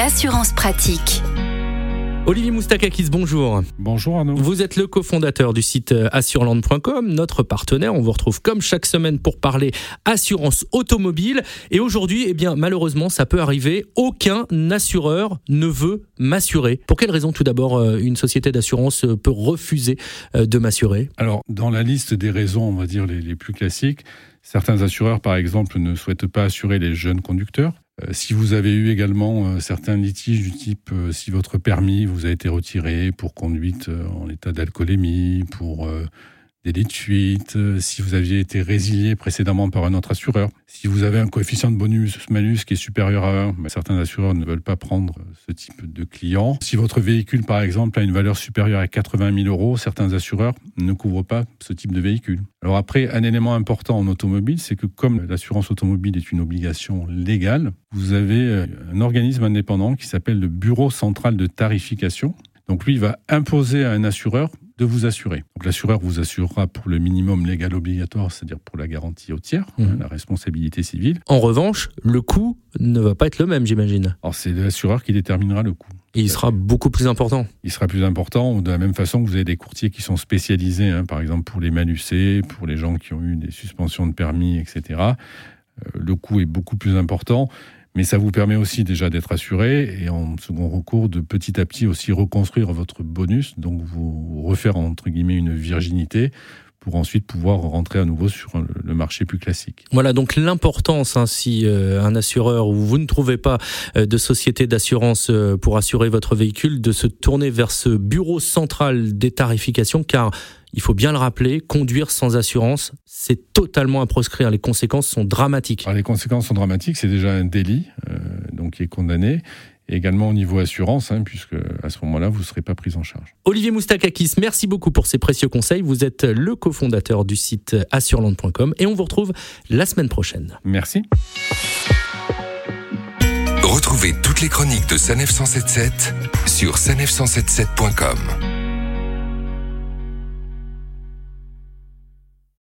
l'assurance pratique. Olivier Moustakakis, bonjour. Bonjour Arnaud. Vous êtes le cofondateur du site assureland.com, notre partenaire. On vous retrouve comme chaque semaine pour parler assurance automobile. Et aujourd'hui, eh bien, malheureusement, ça peut arriver. Aucun assureur ne veut m'assurer. Pour quelle raison, tout d'abord, euh, une société d'assurance peut refuser euh, de m'assurer? Alors, dans la liste des raisons, on va dire les, les plus classiques, certains assureurs, par exemple, ne souhaitent pas assurer les jeunes conducteurs. Euh, si vous avez eu également euh, certains litiges du type euh, si votre permis vous a été retiré pour conduite en état d'alcoolémie, pour délit de fuite, si vous aviez été résilié précédemment par un autre assureur, si vous avez un coefficient de bonus-malus qui est supérieur à 1, ben, certains assureurs ne veulent pas prendre ce type de client. Si votre véhicule, par exemple, a une valeur supérieure à 80 000 euros, certains assureurs ne couvrent pas ce type de véhicule. Alors après, un élément important en automobile, c'est que comme l'assurance automobile est une obligation légale, vous avez un organisme indépendant qui s'appelle le Bureau central de tarification. Donc lui, il va imposer à un assureur de vous assurer. Donc l'assureur vous assurera pour le minimum légal obligatoire, c'est-à-dire pour la garantie au tiers, Mhm. la responsabilité civile. En revanche, le coût ne va pas être le même, j'imagine. Alors c'est l'assureur qui déterminera le coût. Et il sera beaucoup plus important. Il sera plus important de la même façon que vous avez des courtiers qui sont spécialisés, hein, par exemple pour les malucés, pour les gens qui ont eu des suspensions de permis, etc. Euh, le coût est beaucoup plus important. Mais ça vous permet aussi déjà d'être assuré et en second recours de petit à petit aussi reconstruire votre bonus, donc vous refaire entre guillemets une virginité pour ensuite pouvoir rentrer à nouveau sur le marché plus classique. Voilà donc l'importance, hein, si euh, un assureur ou vous ne trouvez pas euh, de société d'assurance euh, pour assurer votre véhicule, de se tourner vers ce bureau central des tarifications, car il faut bien le rappeler, conduire sans assurance, c'est totalement à proscrire. Les conséquences sont dramatiques. Alors les conséquences sont dramatiques, c'est déjà un délit, euh, donc qui est condamné, et également au niveau assurance, hein, puisque à ce moment-là, vous ne serez pas pris en charge. Olivier Moustakakis, merci beaucoup pour ces précieux conseils. Vous êtes le cofondateur du site assureland.com et on vous retrouve la semaine prochaine. Merci. Retrouvez toutes les chroniques de Sanef 177 sur sanef177.com.